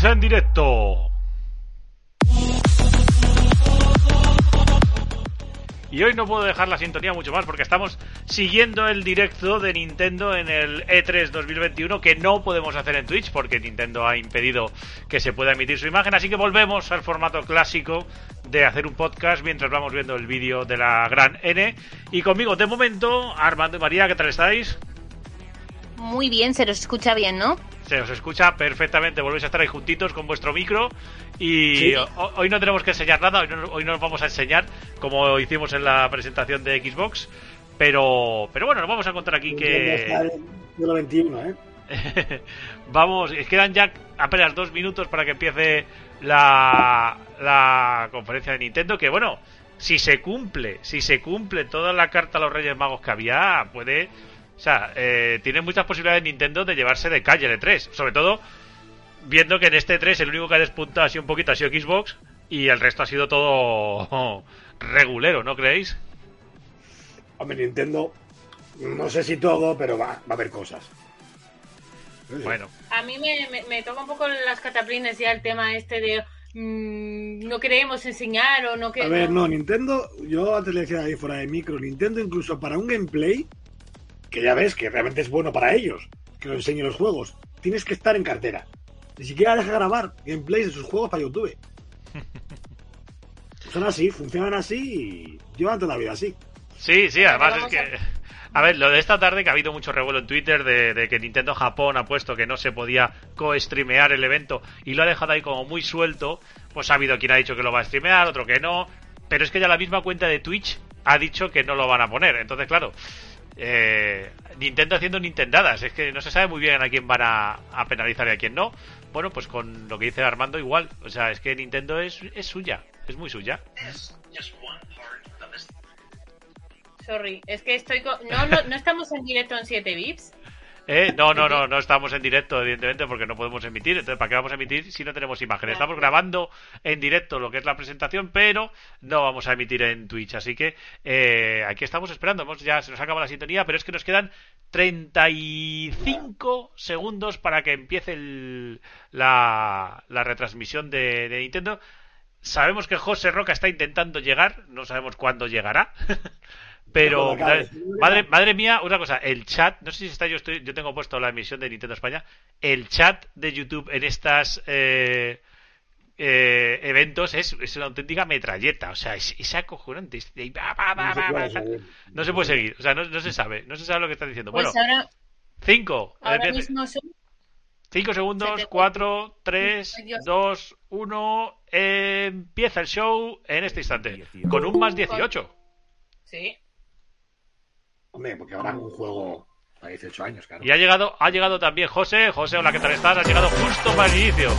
7 bits en directo. Y hoy no puedo dejar la sintonía mucho más porque estamos siguiendo el directo de Nintendo en el E3 2021 que no podemos hacer en Twitch porque Nintendo ha impedido que se pueda emitir su imagen. Así que volvemos al formato clásico de hacer un podcast mientras vamos viendo el vídeo de la gran N. Y conmigo de momento, Armando y María, ¿qué tal estáis? Muy bien, se los escucha bien, ¿no? Se os escucha perfectamente, volvéis a estar ahí juntitos con vuestro micro. Y hoy no tenemos que enseñar nada, hoy no, hoy no nos vamos a enseñar como hicimos en la presentación de Xbox, pero pero bueno, nos vamos a contar aquí que... 21, ¿eh? vamos, quedan ya apenas dos minutos para que empiece la, la conferencia de Nintendo, que bueno, si se cumple, si se cumple toda la carta a los Reyes Magos que había, puede o sea, eh, tiene muchas posibilidades Nintendo de llevarse de calle el E3. Sobre todo viendo que en este E3 el único que ha despuntado así un poquito ha sido Xbox y el resto ha sido todo regulero, ¿no creéis? Hombre, Nintendo, no sé si todo, pero va, va a haber cosas. Bueno. A mí me, toca un poco las cataplines ya el tema este de mm, no queremos enseñar o no queremos... A ver, no, Nintendo, yo antes le decía ahí fuera de micro, Nintendo incluso para un gameplay que ya ves que realmente es bueno para ellos, que lo enseñen los juegos. Tienes que estar en cartera. Ni siquiera deja grabar gameplays de sus juegos para YouTube. Son así, funcionan así y llevan toda la vida así. Sí, sí, además es que... A ver, lo de esta tarde que ha habido mucho revuelo en Twitter de, que Nintendo Japón ha puesto que no se podía co-streamear el evento y lo ha dejado ahí como muy suelto, pues ha habido quien ha dicho que lo va a streamear, otro que no, pero es que ya la misma cuenta de Twitch ha dicho que no lo van a poner. Entonces, claro, eh, Nintendo haciendo Nintendadas. Es que no se sabe muy bien a quién van a, penalizar y a quién no. Bueno, pues con lo que dice Armando igual. O sea, es que Nintendo es, es suya. Es muy suya. Sorry, es que estoy... No, no, no estamos en directo en 7 bits. ¿Eh? No, no, no, no estamos en directo, evidentemente, porque no podemos emitir. Entonces, ¿para qué vamos a emitir si no tenemos imágenes? Estamos grabando en directo lo que es la presentación, pero no vamos a emitir en Twitch. Así que eh, aquí estamos esperando. ya se nos acaba la sintonía, pero es que nos quedan 35 segundos para que empiece la, retransmisión de, de Nintendo. Sabemos que José Roca está intentando llegar, no sabemos cuándo llegará. Pero, madre, madre mía, una cosa, el chat, no sé si está, yo estoy, yo tengo puesto la emisión de Nintendo España, el chat de YouTube en estas eh, eh, eventos es, es, una auténtica metralleta, o sea, es, es acojonante. no, se puede seguir, o sea, no, no, se sabe, no se sabe lo que están diciendo. Pues bueno, cinco. Ahora mismo Cinco segundos, cuatro, tres, dos, uno, empieza el show en este instante, con un más 18. Sí. Hombre, porque ahora un juego a 18 años, claro. Y ha llegado, ha llegado también José. José, hola, ¿qué tal estás? Ha llegado justo para el inicio.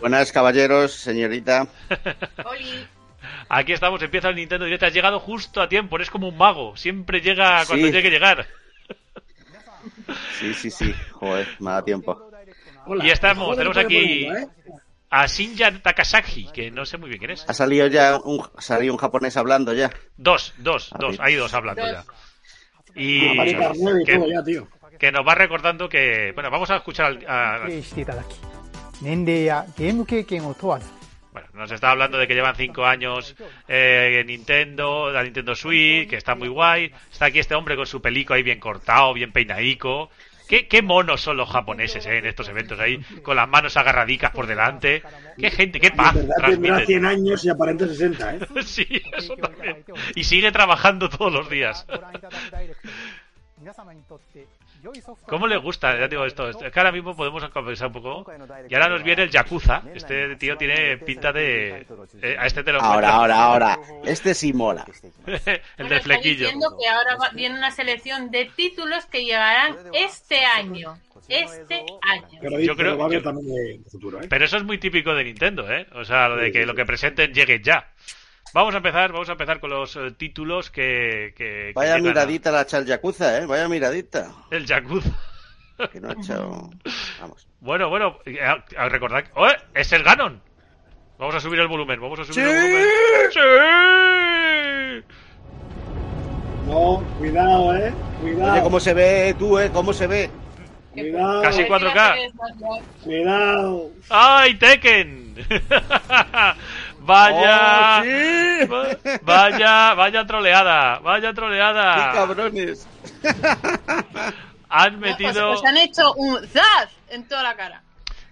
Buenas, caballeros, señorita. Aquí estamos, empieza el Nintendo Direct. Has llegado justo a tiempo, eres como un mago. Siempre llega cuando tiene que llegar. Sí, sí, sí. Joder, me da tiempo. y estamos, tenemos aquí ¿eh? a Shinja Takasaki, que no sé muy bien quién es. Ha salido ya un, salido un japonés hablando ya. Dos, dos, dos. Hay dos hablando ya. Y, que, nos va recordando que. Bueno, vamos a escuchar a. Bueno, nos está hablando de que llevan cinco años eh, Nintendo, la Nintendo Switch, que está muy guay. Está aquí este hombre con su pelico ahí bien cortado, bien peinadico. Qué, qué monos son los japoneses eh, en estos eventos ahí, con las manos agarradicas por delante. Qué gente, qué paz. Tendrá 100 años y aparenta 60, ¿eh? sí, eso también. Y sigue trabajando todos los días. ¿Cómo le gusta? Ya digo esto. Es que ahora mismo podemos conversar un poco. Y ahora nos viene el Yakuza. Este tío tiene pinta de. Eh, a este te lo Ahora, ahora, ahora. Este sí mola. el de flequillo. que ahora viene una selección de títulos que llegarán este año. Este año. Pero yo creo, va a haber también de futuro, ¿eh? Pero eso es muy típico de Nintendo, ¿eh? O sea, lo de que lo que presenten llegue ya. Vamos a empezar, vamos a empezar con los eh, títulos que, que Vaya miradita la echa el Yakuza, ¿eh? Vaya miradita. El Yakuza. Que no ha echado... Vamos. Bueno, bueno, a, recordar... ¡Oh! ¡Es el Ganon! Vamos a subir el volumen, vamos a subir el volumen. ¡Sí! No, cuidado, eh. Cuidado. Oye, ¿cómo se ve tú, eh? ¿Cómo se ve? Cuidado, Casi Retírate 4K. de Smash Bros. cuidado. ¡Ay, Tekken! vaya, ¡Oh, sí! va- vaya, vaya troleada, vaya ¡Qué troleada. cabrones! Han Os, metido, os han hecho un zas en toda la cara.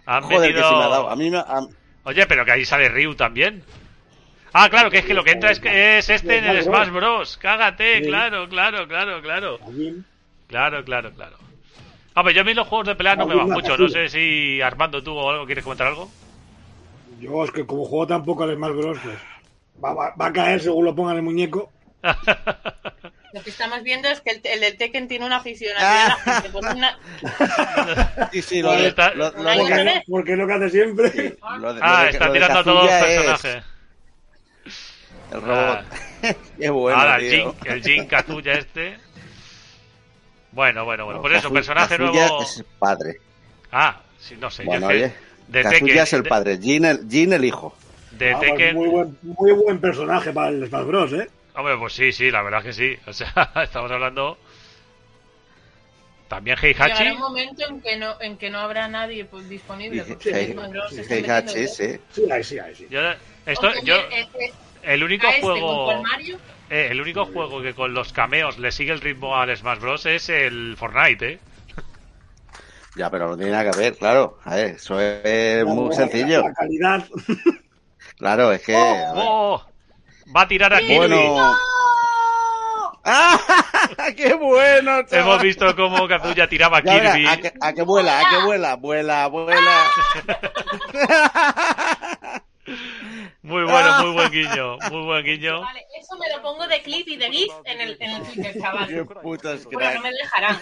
han Joder, que metido- sí me ha dado. A mí me ha... Oye, pero que ahí sale Ryu también. Ah, claro, que es que lo que entra es que es este en el Smash Bros. Cágate, claro, claro, claro, claro. Claro, claro, claro. Hombre, yo a mí los juegos de pelea no me van mucho. No sé si Armando, tú o algo, ¿quieres comentar algo? Yo es que como juego tampoco al Smash Bros, pues va, va- va a caer según lo pongan el muñeco. Lo que estamos viendo es que el, el del Tekken tiene una afición gente. Pues una... Sí, sí, lo de... está. Lo, lo de-. Porque, porque es lo que hace siempre. sí, lo de- lo ah, de- está lo de tirando a todos los personajes. El robot. Qué bueno, Ahora, el tío. Jin, el Jin Kazuya este. Bueno, bueno, bueno. Pues eso, Kazu- personaje Kazuya nuevo. es padre. Ah, sí, no sé. Bueno, yo oye, de Kazuya Tekken, es el de- padre, Jin el, Jin el hijo. De Ah, pues Tekken. muy, buen, muy buen personaje para el Smash Bros, ¿eh? Hombre, pues sí, sí, la verdad que sí. O sea, estamos hablando. También Heihachi. Llegará un momento en que no, en que no habrá nadie pues, disponible. Porque Heihachi, sí. Sí, ahí sí, ahí sí. Yo, esto, Aunque yo, eh, eh, el único este juego. Mario, Eh, el único juego que con los cameos le sigue el ritmo al Smash Bros. es el Fortnite, ¿eh? Ya, pero no tiene nada que ver, claro. A ver, eso es muy sencillo. La calidad. Claro, es que... ¡Oh! Va a tirar a Kirby. Bueno... ¡Ah! ¡Qué bueno! chaval! Hemos visto cómo Kazuya tiraba a Kirby. a, que, a que vuela, a que vuela, vuela, vuela. Muy bueno, muy buen guiño. Muy buen guiño. vale, eso me lo pongo de clip y de GIF en el, en el Twitter, ¡Qué chaval. putas Bueno, no me dejarán.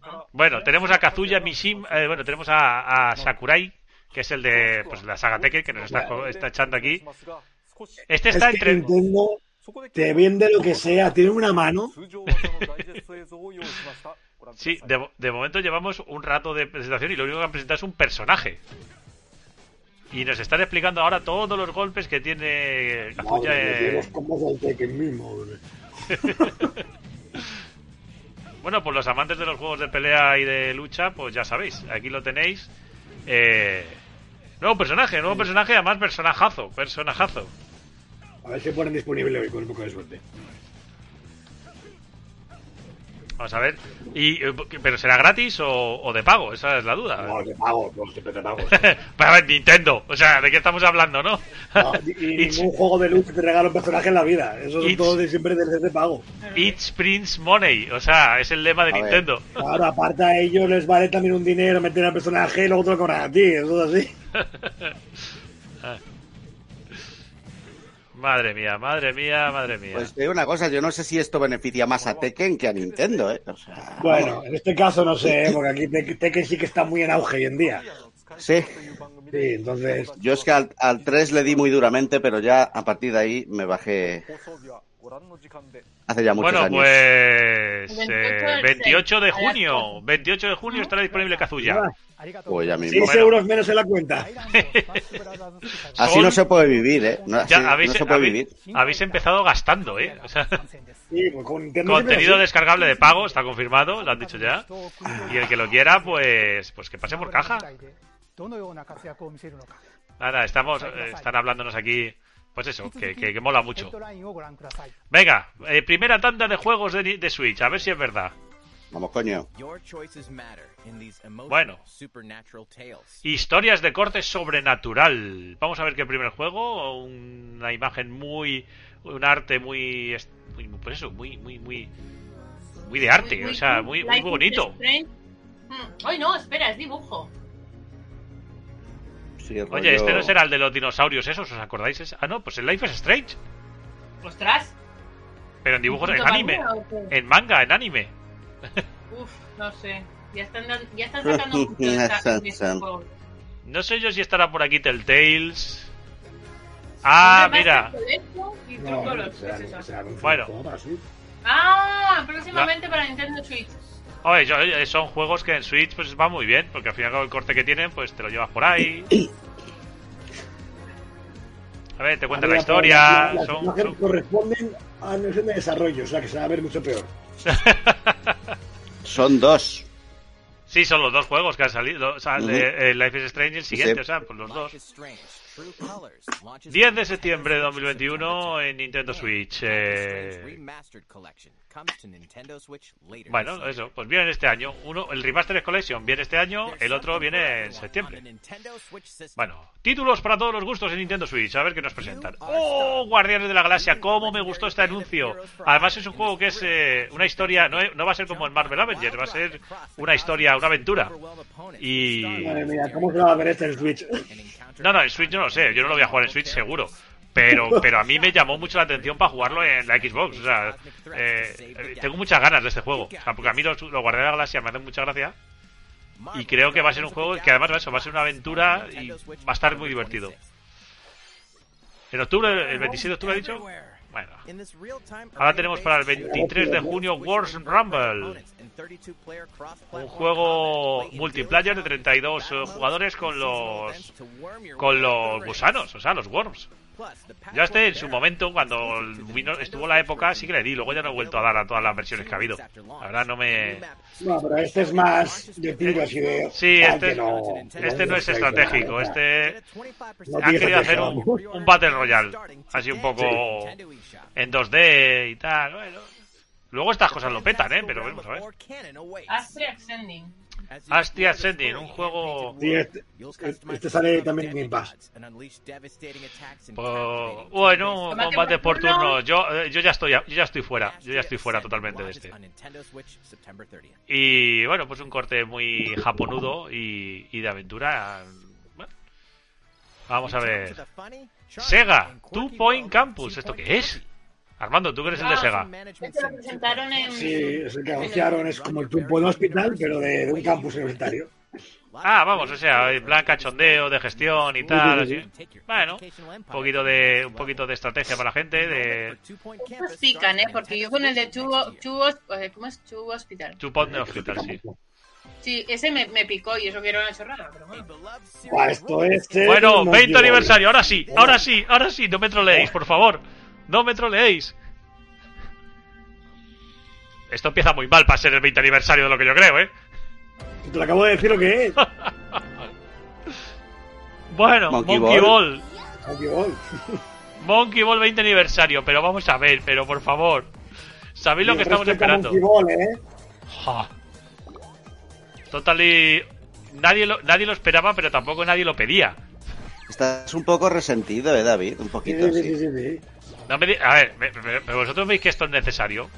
claro. Bueno, tenemos a Kazuya Mishima. eh, bueno, tenemos a, a Sakurai, que es el de pues, la saga Tekken, que nos está, está echando aquí. Este Es está que entre. Nintendo te vende lo que sea. Tiene una mano. Sí, de, de momento llevamos un rato de presentación y lo único que han presentado es un personaje. Y nos están explicando ahora todos los golpes que tiene Kazuya. Madre mía, los combos del Tekken mismo. hombre. Bueno, pues los amantes de los juegos de pelea y de lucha, pues ya sabéis, aquí lo tenéis. Eh, nuevo personaje, nuevo personaje, además personajazo, personajazo. A ver si ponen disponible hoy con un poco de suerte. Vamos a ver. Y, eh, ¿Pero será gratis o, o de pago? Esa es la duda. No, te pago, no, siempre te pago. Pero a ver, Nintendo, o sea, ¿de qué estamos hablando, no? No, y ningún juego de lucha te regala un personaje en la vida. Eso es todo de siempre desde de pago. It's Prince Money, o sea, es el lema de A ver. Nintendo. Claro, aparte a ellos les vale también un dinero meter al personaje y luego te lo cobran a ti. Eso es así. Madre mía, madre mía, madre mía. Pues te digo una cosa, yo no sé si esto beneficia más a Tekken que a Nintendo, ¿eh? O sea, Bueno, en este caso no sé, ¿eh? porque aquí Tek- Tekken sí que está muy en auge hoy en día. sí. Sí, entonces, Yo es que al, al 3 le di muy duramente, pero ya a partir de ahí me bajé hace ya muchos bueno, años. pues 28 eh, del 28 de junio, cuatro. 28 de junio estará disponible Kazuya. Pues ya mismo. 6 Bueno. euros menos en la cuenta. Así no se puede vivir, ¿eh? No, así Ya habéis, no se puede habéis- vivir. habéis empezado gastando, ¿eh? O sea, Sí, pues con contenido descargable de pago, está confirmado, lo han dicho ya. Y el que lo quiera, pues pues que pase por caja. Nada, estamos, eh, están hablándonos aquí, pues eso, que, que, que mola mucho. Venga, eh, primera tanda de juegos de, ni- de Switch, a ver si es verdad. Vamos, coño. Bueno. Historias de corte sobrenatural. Vamos a ver qué primer juego, una imagen muy, un arte muy, muy pues eso, muy, muy, muy, muy de arte, Muy- o sea, muy- muy, bonito. Strange. Mm, Ay, no, espera, es dibujo. Sí, Oye, rollo- este no será el de los dinosaurios esos, ¿os acordáis? Es- Ah, no, pues el Life is Strange, Ostras. pero en dibujos, en ¿Puto anime, en manga, en anime. Uf, no sé. Ya están, ya están sacando mucho. No sé yo si estará por aquí Telltales. Ah, mira. Bueno. Ah, próximamente para Nintendo Switch. Oye, yo- eh, son juegos que en Switch pues va muy bien, porque al final con el corte que tienen, pues te lo llevas por ahí. A ver, te cuentan la historia. Las Son, imágenes son- corresponden a nivel de desarrollo, o sea que se va a ver mucho peor. Son dos. Sí, son los dos juegos que han salido. O sea, eh, Life is Strange y el siguiente, Sí. o sea, pues los dos. 10 de septiembre de 2021 en Nintendo Switch. eh, Bueno, eso, pues viene este año. Uno, el Remastered Collection viene este año, el otro viene en septiembre. Bueno, títulos para todos los gustos en Nintendo Switch, a ver qué nos presentan. ¡Oh, Guardianes de la Galaxia! ¿Cómo me gustó este anuncio? Además es un juego que es eh, una historia, no, no va a ser como el Marvel Avengers, va a ser una historia, una aventura. Y... Madre mía, ¿cómo se va a ver este en Switch? No, no, en Switch no lo sé, yo no lo voy a jugar en Switch seguro. Pero, pero a mí me llamó mucho la atención para jugarlo en la Xbox. O sea, eh, eh, tengo muchas ganas de este juego. O sea, porque a mí los, los Guardianes de la Galaxia me hacen mucha gracia. Y creo que va a ser un juego que además eso, va a ser una aventura y va a estar muy divertido. En octubre, el 26 de octubre ha dicho. Bueno, Ahora tenemos para el 23 de junio Wars Rumble, un juego multiplayer de 32 eh, jugadores con los con los gusanos, o sea, los worms. Yo este en su momento, cuando vino, estuvo la época, sí que le di. Luego ya no he vuelto a dar a todas las versiones que ha habido. La verdad no me... No, pero este es más de tiros y de. Sí, este- no, Este no es estratégico. Este No han querido hacer un, un Battle Royale. Así un poco en 2D y tal. Bueno. Luego estas cosas lo petan, ¿eh? Pero vamos a ver. Astria Ascending. Astria Ascending, un juego... Sí, este, este sale también en Game Pass. Pues, bueno, Combate combate por turno. Yo, eh, yo ya estoy, yo ya estoy fuera. Yo ya estoy fuera totalmente de este. Y bueno, pues un corte muy japonudo y, y de aventura. Bueno, vamos a ver. Sega, Two Point Campus. ¿Esto qué es? Armando, tú que eres el de Sega. Este lo presentaron en. Sí, es el que anunciaron, es como el Tumpo de hospital, pero de, de un campus universitario. Ah, vamos, o sea, en plan cachondeo de gestión y tal. Así. Bueno, un poquito de, un poquito de estrategia para la gente. De Estos pican, ¿eh? Porque yo con el de Chugo, Chugo, eh, ¿cómo es? Chugo Hospital. Two Point Hospital, sí. Sí, ese me, me picó y eso que era una chorrada, pero bueno. Buah, esto es. eh, Bueno, no 20 quiero- aniversario, ahora sí, ahora sí, ahora sí, no me troleéis, por favor. No me troleéis. Esto empieza muy mal para ser el 20 aniversario de lo que yo creo, ¿eh? Te lo acabo de decir lo que es. Bueno, Monkey Monkey, Ball. Ball. Monkey Ball. Monkey Ball 20 aniversario, pero vamos a ver, pero por favor. ¿Sabéis lo que estamos esperando? Monkey Ball, ¿eh? Ja. Totally... Nadie lo, nadie lo esperaba, pero tampoco nadie lo pedía. Estás un poco resentido, ¿eh, David? Un Sí, poquito, sí, sí. sí, sí, sí. No me di- A ver, me- vosotros veis que esto es necesario.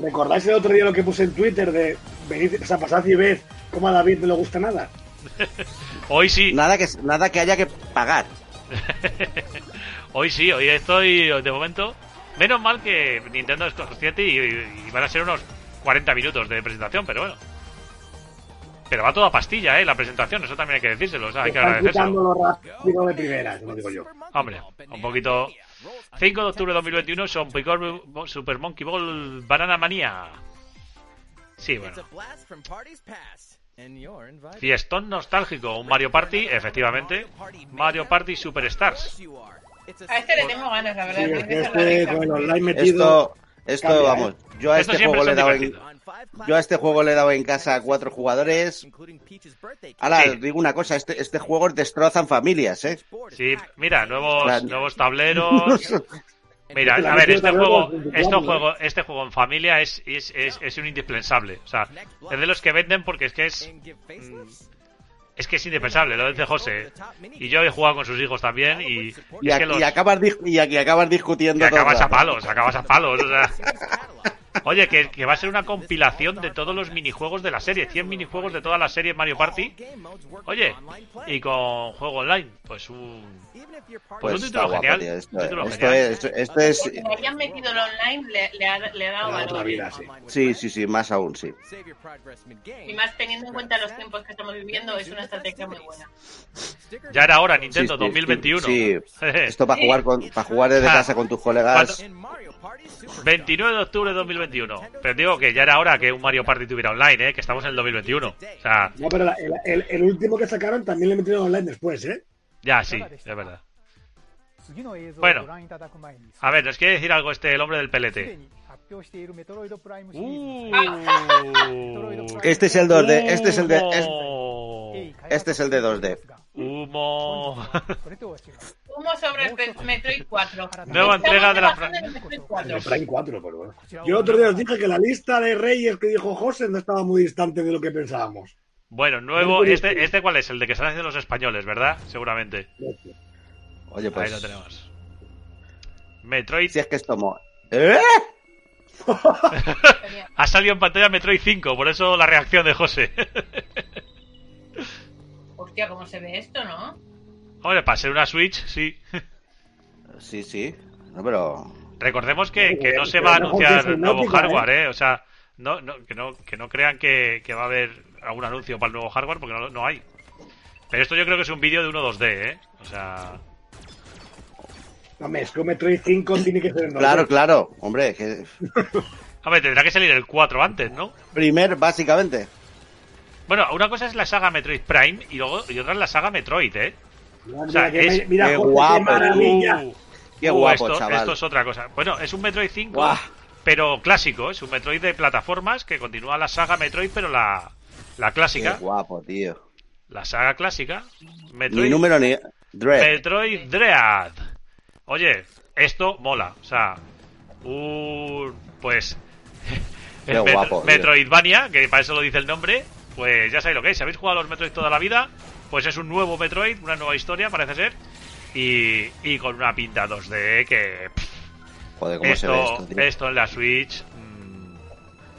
¿Recordáis el otro día lo que puse en Twitter de venid, o sea, pasad y ved cómo a David no le gusta nada? Hoy sí, Nada que, nada que haya que pagar. Hoy sí, hoy estoy de momento. Menos mal que Nintendo es consciente y, y van a ser unos 40 minutos de presentación, pero bueno. Pero va toda pastilla, ¿eh? La presentación, eso también hay que decírselo, o sea, hay que Están agradecérselo. rápido de primera, como digo yo. Hombre, un poquito. 5 de octubre de 2021, son Picor Super Monkey Ball Banana Manía. Sí, bueno. Fiestón nostálgico, un Mario Party, efectivamente. Mario Party Superstars. A este le tengo ganas, la verdad. Sí, la este con el online metido. Esto, esto Cambia, vamos, yo a Esto este juego le he dado. Yo a este juego le he dado en casa a cuatro jugadores. Ahora, Sí. digo una cosa, este, este juego destrozan familias, ¿eh? Sí, mira, nuevos, nuevos tableros. Mira, Este a ver, este juego, este 24, juego, este juego en familia es, es, es, es un indispensable. O sea, es de los que venden porque es que es, mm, es que es indispensable, lo dice José. Y yo he jugado con sus hijos también y, Y, es a- que los, y acabas, y aquí acabas discutiendo el acabas a palos, acabas a palos. O sea, oye, que, que va a ser una compilación de todos los minijuegos de la serie, 100 minijuegos de toda la serie Mario Party. Oye, y con juego online, pues un, Pues un título guapo, genial, tío, un Esto, título esto genial. es, esto es, Que le hayan metido el online le, le ha, le ha dado valor. vida, sí. sí, sí, sí, más aún, sí. Y más teniendo en cuenta los tiempos que estamos viviendo, es una estrategia muy buena. Ya era hora, Nintendo Sí, sí, 2021. Sí, esto para jugar con, para jugar desde Ah. casa con tus colegas. 29 de octubre de 2021. Pero digo que ya era hora que un Mario Party tuviera online, ¿eh? Que estamos en el 2021. O sea, No, pero la- el, el- el último que sacaron también le metieron online después, ¿eh? ya sí, es verdad. Bueno, A ver, nos quiere decir algo este el hombre del pelete. Uh. Este es el 2D, este es el de, este es el de 2D. Humo. Humo sobre el Metroid 4. Nueva entrega de la Estamos en el Metroid 4. El Prime 4, pero bueno. Yo otro día os dije que la lista de reyes que dijo José no estaba muy distante de lo que pensábamos. Bueno, nuevo. Este, ¿Este cuál es? El de que están haciendo los españoles, ¿verdad? Seguramente. Oye, Ahí pues. lo tenemos. Metroid. Si es que esto ¿Eh? Ha salido en pantalla Metroid 5, por eso la reacción de José. Hostia, ¿cómo se ve esto, no? Hombre, para ser una Switch, sí. Sí, sí. No, pero. Recordemos que, que no se va a anunciar nuevo hardware, ¿eh? O sea, no, no, que, no, que no crean que, que va a haber algún anuncio para el nuevo hardware, porque no, no hay. Pero esto yo creo que es un vídeo de 1.2D, ¿eh? O sea... Hombre, es que Metroid 5 tiene que ser en Claro, claro. Hombre, que. Hombre, tendrá que salir el 4 antes, ¿no? Primer, básicamente. Bueno, una cosa es la saga Metroid Prime y luego y otra es la saga Metroid, ¿eh? Mira, O sea, que es- mira, qué guapo. qué maravilla. Uh, Qué uh, guapo, esto, chaval. esto es otra cosa. Bueno, es un Metroid 5, Guau. pero clásico. Es un Metroid de plataformas que continúa la saga Metroid, pero la, la Qué clásica. guapo, tío. La saga clásica. Ni Metroid, número ni. Dread. Metroid Dread. Oye, esto mola. O sea, un. Pues. Qué guapo, tío. Metroidvania, que para eso lo dice el nombre. Pues ya sabéis lo que es. Si habéis jugado a los Metroid toda la vida, pues es un nuevo Metroid, una nueva historia, parece ser. Y, y con una pinta 2D que. pff, Joder, cómo se ve esto, esto, tío. esto en la Switch. mm,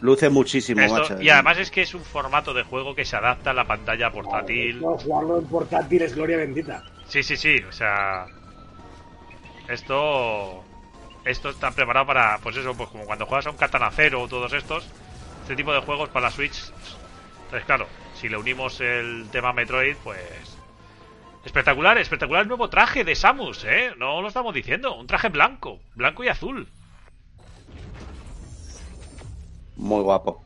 Luce muchísimo, esto- macho. y además es que es un formato de juego que se adapta a la pantalla portátil. No, jugarlo en portátil es gloria bendita. Sí, sí, sí, o sea. Esto. Esto está preparado para. Pues eso, pues como cuando juegas a un Katana Zero o todos estos. Este tipo de juegos para la Switch. Entonces, claro, si le unimos el tema Metroid, pues. Espectacular, espectacular el nuevo traje de Samus, ¿eh? No lo estamos diciendo. Un traje blanco, blanco y azul. Muy guapo.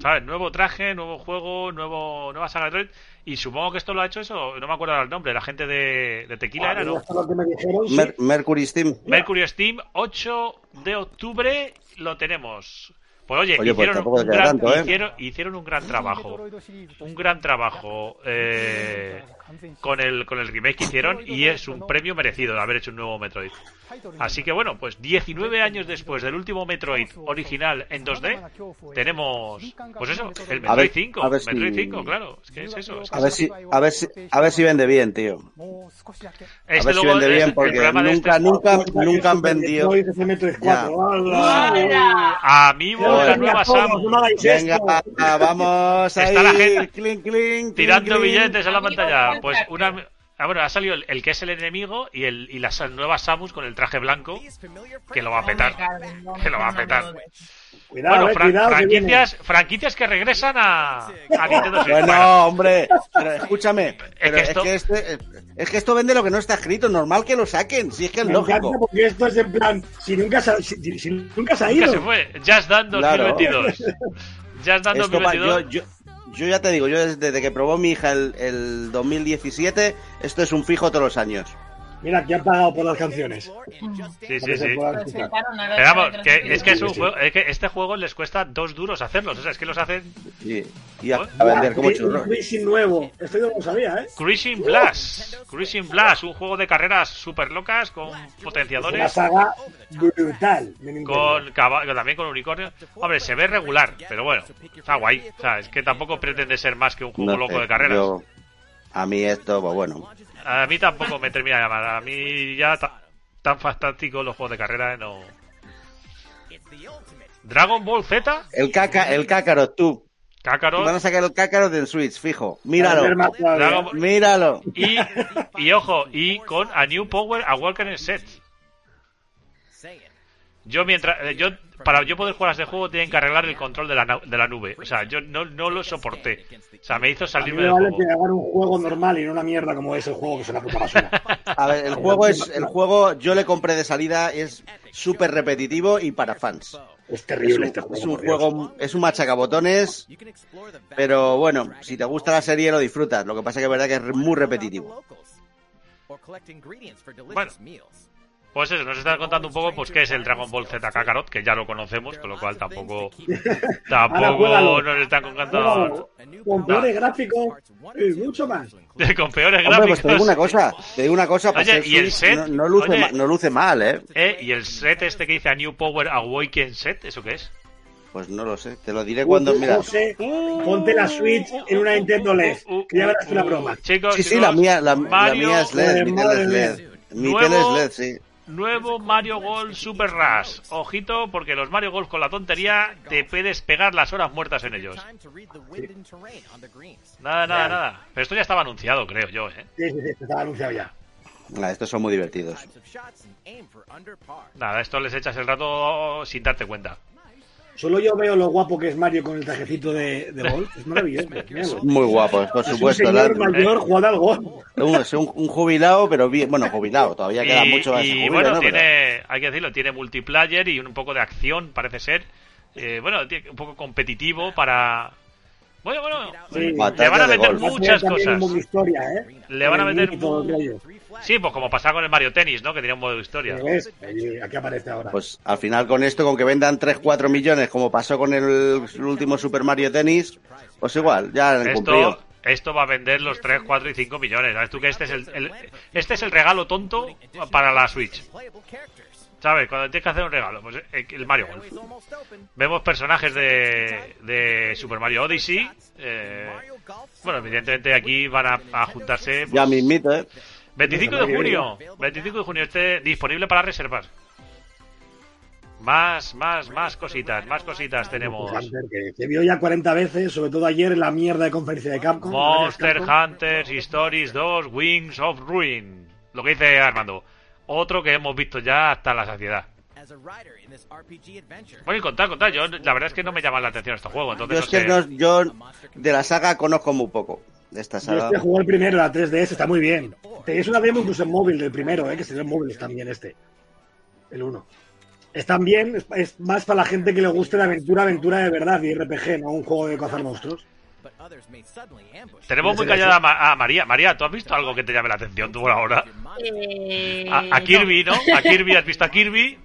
¿Sabes? Nuevo traje, nuevo juego, nuevo nueva saga Metroid. Y supongo que esto lo ha hecho eso, no me acuerdo el nombre, la gente de, de Tequila era, ¿no? Esto es lo que me dijeron, sí. Mer- Mercury Steam. Mercury Steam, 8 de octubre lo tenemos. Pues oye, Oye, pues hicieron, tampoco un gran, tanto, ¿eh? hicieron, hicieron un gran trabajo. Un gran trabajo eh, con el con el remake que hicieron y es un premio merecido de haber hecho un nuevo Metroid. Así que bueno, pues 19 años después del último Metroid original en 2D, tenemos pues eso, el A Metroid ver- 5, a ver Metroid si- 5, claro, es que es eso. es que A ver si, a ver si, a ver si vende bien, tío. este a ver si luego vende es- bien, porque nunca, este- nunca, nunca han vendido. Metroid es el Metroid 4. ¡Hala! ¡Hala! Amiibo de la nueva Samus. Venga. Está vamos ahí. la gente clink, clink, clink, tirando clink. billetes en la Amigo, pantalla. ¿Cuál Pues una. Ah, bueno, ha salido el, el que es el enemigo y, el, y la nueva Samus con el traje blanco que lo va a petar. Que lo va a petar. Cuidado, Bueno, eh, fran- cuidado. que franquicias, franquicias que regresan a, a Nintendo Switch. Bueno, hombre, pero escúchame, pero que es, esto- que este, es que esto vende lo que no está escrito, normal que lo saquen, si es que es Me lógico. porque esto es en plan, si nunca se, ha- si, si nunca se ha nunca ido. se fue. Just Dance Claro. 2022. Just Dance Esto va- yo, 2022. yo, yo ya te digo, yo desde que probó mi hija el, el 2017, esto es un fijo todos los años. Mira, que han pagado por las canciones. Sí, sí, sí. Pero vamos, que es que es un juego, es que este juego les cuesta dos duros hacerlos. O sea, es que los hacen Y, y a, vender como Un churros. Racing nuevo. Esto yo no lo sabía, ¿eh? Cruising Blast. Cruising Blast, un juego de carreras super locas con Es una potenciadores. saga brutal con caballo, también con unicornio. Hombre, se ve regular, pero bueno, está guay. O sea, es que tampoco pretende ser más que un juego No loco de carreras. yo- a mí esto, pues bueno. A mí tampoco me termina de llamar. A mí ya ta- tan fantástico los juegos de carrera no. Dragon Ball Z, El caca, el cácaro, tú. Van a sacar el cácaro del Switch, fijo. A Míralo. Dragon míralo. y, y ojo, y con A New Power Awakening Set. Yo mientras eh, yo para yo poder jugar a este juego tienen que arreglar el control de la, de la nube. O sea, yo no, no lo soporté. O sea, me hizo salirme me del vale juego. que hagan un juego normal y no una mierda como es el juego que es una puta basura. A ver, el juego es, el juego yo le compré de salida, es súper repetitivo y para fans. Es Es terrible un, este juego. es un juego, es un machacabotones, pero bueno, si te gusta la serie lo disfrutas. Lo que pasa que es verdad que es muy repetitivo. Bueno. Pues eso, nos están contando un poco pues qué es el Dragon Ball Z Kakarot, que ya lo conocemos, con lo cual tampoco tampoco nos están contando Con peores gráficos y mucho más. con peores Hombre, pues gráficos. te digo una cosa, te digo una cosa, para Oye, ¿y el set? No, no luce Oye. ma- no luce mal, ¿eh? Eh, y el set este que dice a New Power Awaken Set, ¿eso qué es? Pues no lo sé, te lo diré cuando, mira. José, ponte la Switch en una Nintendo LED, que ya verás la broma. Chicos, Sí, sí, la mía, la, la mía es LED, mi tele es LED. Mi tele es LED, sí. Nuevo Mario Golf Super Rush. Ojito, porque los Mario Golf con la tontería te puedes pegar las horas muertas en ellos. Nada, nada, nada. Pero esto ya estaba anunciado, creo yo, ¿eh? Sí, sí, sí, estaba anunciado ya. Ah, estos son muy divertidos. Nada, esto les echas el rato sin darte cuenta. Solo yo veo lo guapo que es Mario con el trajecito de, de golf. Es maravilloso. Muy guapos, por Es un supuesto. señor mayor jugando al golf. es un- un jubilado, pero bien, bueno, jubilado, todavía queda mucho más. y, bueno, tiene, hay que decirlo, tiene multiplayer y un poco de acción, parece ser. Eh, bueno, tiene un poco competitivo para... Bueno, bueno, Sí. le van a meter muchas cosas. historia, ¿eh? Le van a meter. Sí, pues como pasaba con el Mario Tennis, ¿no? Que tenía un modo de historia. ¿Lo ves? Aquí aparece ahora. Pues al final con esto, con que vendan 3-4 millones, como pasó con el, el último Super Mario Tennis, pues igual, ya han cumplido. Esto, esto va a vender los 3, 4 y 5 millones. ¿Sabes tú que este es el, el- este es el regalo tonto para la Switch? ¿Sabes? Cuando tienes que hacer un regalo, pues eh, el Mario Golf. Vemos personajes de, de Super Mario Odyssey. eh, bueno, evidentemente aquí van a, a juntarse. pues, Ya mismito, ¿eh? 25 de junio. 25 de junio este disponible para reservar. Más, más, más cositas, más cositas tenemos. Hunter, que se vio ya 40 veces, sobre todo ayer en la mierda de conferencia de Capcom. Monster Capcom. Hunters Stories 2 Wings of Ruin. Lo que dice Armando. Otro que hemos visto ya hasta la saciedad. Bueno, y contar, contar. Yo, la verdad es que no me llama la atención este juego. Entonces, Yo es que no- yo de la saga conozco muy poco. De esta Yo saga. este jugué el primero, la 3DS, está muy bien. Es una demo incluso en móvil del primero, ¿eh? que se ve en móviles también este. El 1. Están bien, es, es más para la gente que le guste la aventura, aventura de verdad y RPG, no un juego de cazar monstruos. Tenemos muy callada a, Ma- a María. María, ¿tú has visto algo que te llame la atención tú ahora? Eh, A, a Kirby, ¿no? A Kirby, ¿has visto a Kirby?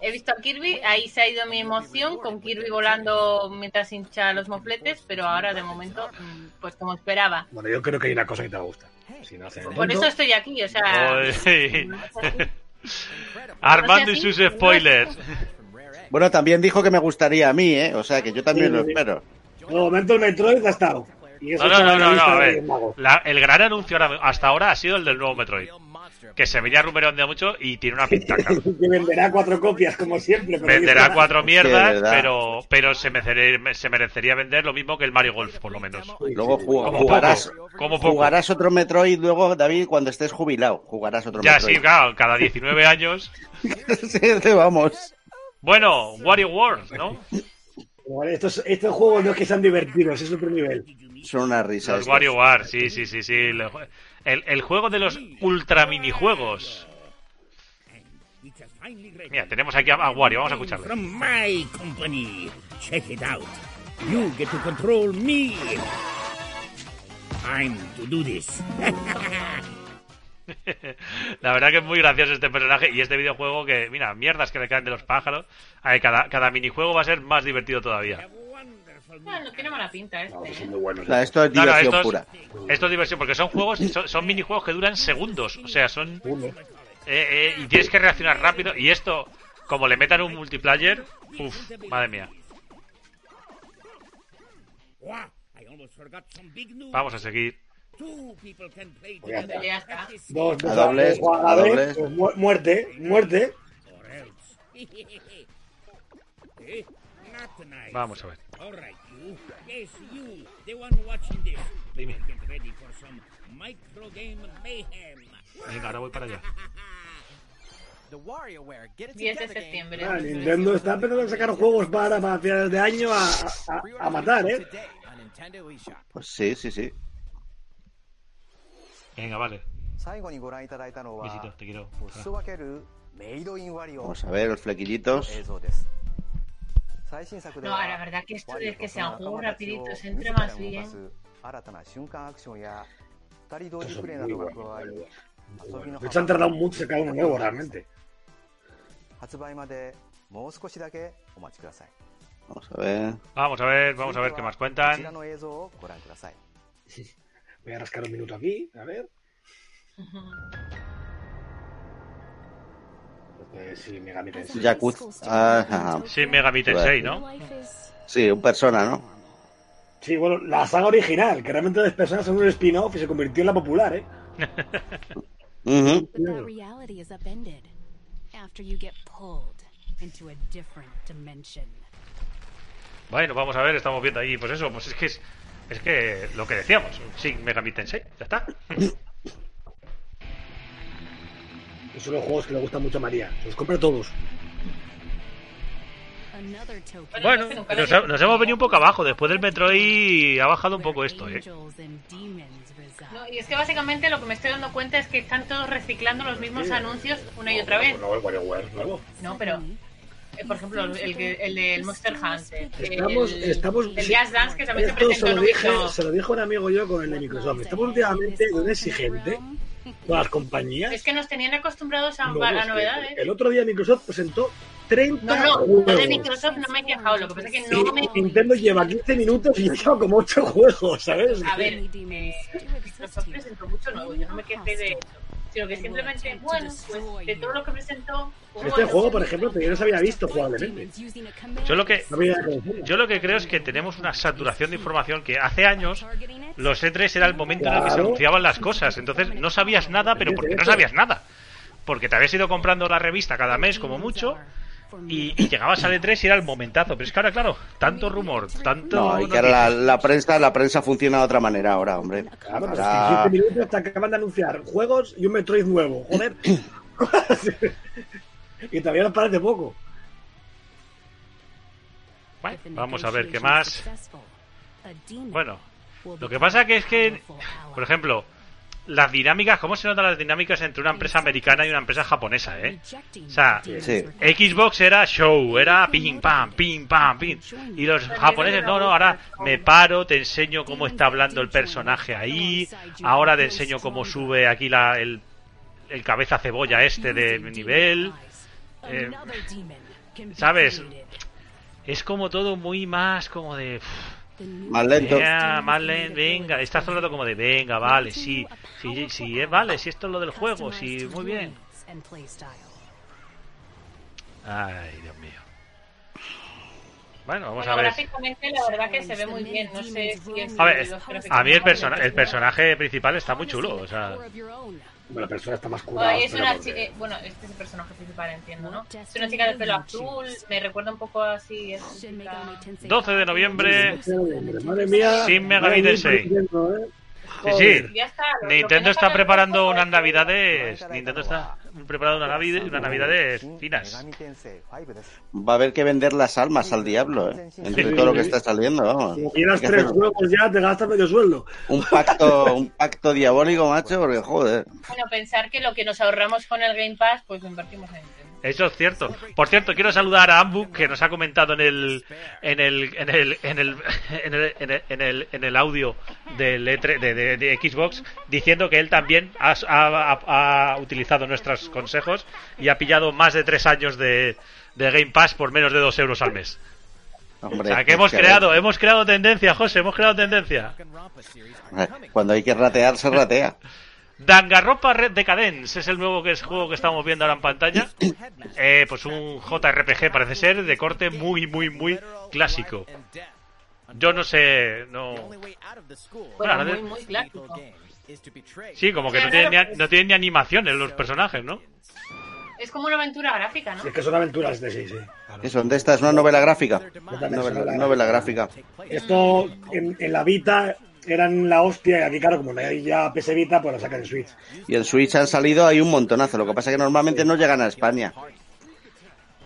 He visto a Kirby, ahí se ha ido mi emoción con Kirby volando mientras hincha los mofletes, pero ahora de momento, mm, pues como esperaba. Bueno, yo creo que hay una cosa que te va a gustar. Si no hace Por eso estoy aquí, o sea. Armando y sus spoilers. Bueno, también dijo que me gustaría a mí, ¿eh? O sea que yo también Sí, lo sí. espero. De momento el Metroid ha estado. Y eso No, no, no, no, a ver. La- el gran anuncio ahora- hasta ahora ha sido el del nuevo Metroid. Que se venía rumoreando mucho y tiene una pintaca. que venderá cuatro copias, como siempre. pero Venderá está. cuatro mierdas, pero, pero se, merecería, se merecería vender lo mismo que el Mario Golf, por lo menos. Luego ju- Como jugarás, como otro Metroid luego, David, cuando estés jubilado. Jugarás otro Ya, Metroid. sí, claro, cada 19 años. Sí, vamos. Bueno, Wario Wars, ¿no? Vale, Estos, estos juegos no es que sean divertidos, es otro nivel. Son una risa. Los estos. Wario Wars, sí, sí, sí, sí. El, el juego de los ultra minijuegos. Mira, tenemos aquí a, a Wario, vamos a escucharlo. From my company. Check it out. You get to control me. Time to do this. La verdad que es muy gracioso este personaje y este videojuego que, mira, mierdas que le caen de los pájaros. A ver, cada, cada minijuego va a ser más divertido todavía. No tiene mala pinta No, este. son muy buenos. O sea, esto es No, no, diversión esto pura. es, esto es diversión, porque son juegos, son, son minijuegos que duran segundos. O sea, son. Eh, eh, y tienes que reaccionar rápido. Y esto, como le metan un multiplayer, uff, madre mía. Vamos a seguir. Two people can play Ya together. Ya está. Dos, dos, A dobles, a dobles. pues, mu- muerte, muerte. Eh? Vamos a ver. Dime. Venga, ahora voy para allá. 10 de septiembre. Ah, Nintendo está empezando a sacar juegos para, para finales de año a, a- a matar, ¿eh? Pues sí, sí, sí. Venga, vale. 最後にご覧いただいたの Visito, は te quiero. お裾分けるメイドインワリオ Vamos a ver los flequillitos. 映像です最新作で No, は la verdad que esto ワリオ de と que その sean 仲 juegos 間たちを rapiditos 自 entre ら más 動か bien. す新たな瞬間アクションや二人同時プレイなどが加わり 遊びのDe hecho, han tardado mucho en sacar uno nuevo, realmente. 発売までもう少しだけお待ちください Vamos a ver. Vamos a ver, vamos a ver qué más こち cuentan. Voy a rascar un minuto aquí, a ver. Sí, Megami Tensei. Yakut. Sí, Megami Tensei, ¿no? Sí, un persona, ¿no? Sí, bueno, la saga original, que realmente las personas son un spin-off y se convirtió en la popular, ¿eh? Bueno, vamos a ver, estamos viendo ahí, pues eso, pues es que es es que lo que decíamos, sin Megami Tensei, ya está. Y son los juegos que le gustan mucho a María. Los compra todos. Bueno, nos, ha- nos hemos venido un poco abajo, después del Metroid ha bajado un poco esto, eh. No, y es que básicamente lo que me estoy dando cuenta es que están todos reciclando los mismos anuncios una y otra vez. No, el WarioWare nuevo. No, pero por ejemplo, el, el del Monster Hunter. Estamos, el, estamos. el Jazz Dance que también se se presentó en lo, dije, se lo dijo un amigo yo con el de Microsoft. Estamos últimamente de un exigente con las compañías. Es que nos tenían acostumbrados a, No, a novedades. El otro día Microsoft presentó 30 No, no, juegos. lo de Microsoft no me he quejado. Lo que pasa es que no me. Y Nintendo lleva 15 minutos y ya lleva como 8 juegos, ¿sabes? A ver, eh, Microsoft presentó mucho nuevo. Yo no me quejé de eso. Sino que simplemente, bueno, pues de todo lo que presentó. pues, Este juego, por ejemplo, yo no se había visto jugablemente. Yo lo que que yo lo que creo es que tenemos una saturación de información que hace años los E3 era el momento en el que se anunciaban las cosas, entonces no sabías nada, pero porque no sabías nada. Porque te habías ido comprando la revista cada mes como mucho y, y llegabas al E3 y era el momentazo. Pero es que ahora, claro, tanto rumor, tanto... No, y que ahora la, la prensa, la prensa funciona de otra manera ahora, hombre. Claro, pues Ahora- en 15 minutos te acaban de anunciar juegos y un Metroid nuevo. Joder. y todavía nos parece poco. Bueno, vamos a ver qué más. Bueno, lo que pasa que es que, por ejemplo, las dinámicas, ¿cómo se notan las dinámicas entre una empresa americana y una empresa japonesa, eh? O sea, Sí. Xbox era show, era pim pam, pim pam, pim. Y los japoneses, no, no, ahora me paro, te enseño cómo está hablando el personaje ahí, ahora te enseño cómo sube aquí la, el, el cabeza cebolla este de nivel. eh, ¿sabes? Es como todo muy más como de... uf, Más lento. ya, más len- venga, estás hablando como de venga, vale, sí, sí, sí, eh, vale, si esto es lo del juego, sí, muy bien. Ay, Dios mío. Bueno, vamos bueno, a ver. gráficamente la verdad que se ve muy bien. No sé si es A ver, a mí el, son persona- el personaje principal está muy chulo, o sea, la persona está más curada. Ay, es pero una porque- chi- eh, bueno, este es el personaje principal, entiendo, ¿no? Es una chica de pelo azul, me recuerda un poco así. Es chica- 12 de noviembre, Madre mía. Sin Megami madre mía, Tensei. Nintendo, ¿eh? Sí, sí. Nintendo está preparando unas navidades. Nintendo está preparando una navidad, una navidades finas. Va a haber que vender las almas al diablo, ¿eh? entre todo lo que está saliendo. Vamos. Si quieras tres juegos ya, te gastas medio sueldo. Un pacto, un pacto diabólico, macho, porque joder. Bueno, pensar que lo que nos ahorramos con el Game Pass, pues lo invertimos en eso es cierto. Por cierto, quiero saludar a Ambu que nos ha comentado en el en el en el en el en el, en el, en el, en el audio del E3 de, de- de Xbox diciendo que él también ha, ha- ha utilizado nuestros consejos y ha pillado más de tres años de, de Game Pass por menos de dos euros al mes. Hombre, O sea, que hemos creado, hemos creado tendencia, José, hemos creado tendencia. Cuando hay que ratear, se ratea. Danganronpa Red Decadence es el nuevo que es juego que estamos viendo ahora en pantalla. Eh, pues un JRPG parece ser de corte muy, muy, muy clásico. Yo no sé, no. Bueno, muy, de- muy clásico. Sí, como que no tienen, ni, no tienen ni animaciones los personajes, ¿no? Es como una aventura gráfica, ¿no? Es que son aventuras de sí, sí. claro. Eso, ¿dónde está? Es una novela gráfica. Novela novela gráfica. Esto en, en la Vita eran la hostia y aquí, claro, como no hay ya PS Vita, pues lo sacan en Switch. Y en Switch han salido, hay un montonazo. Lo que pasa es que normalmente no llegan a España.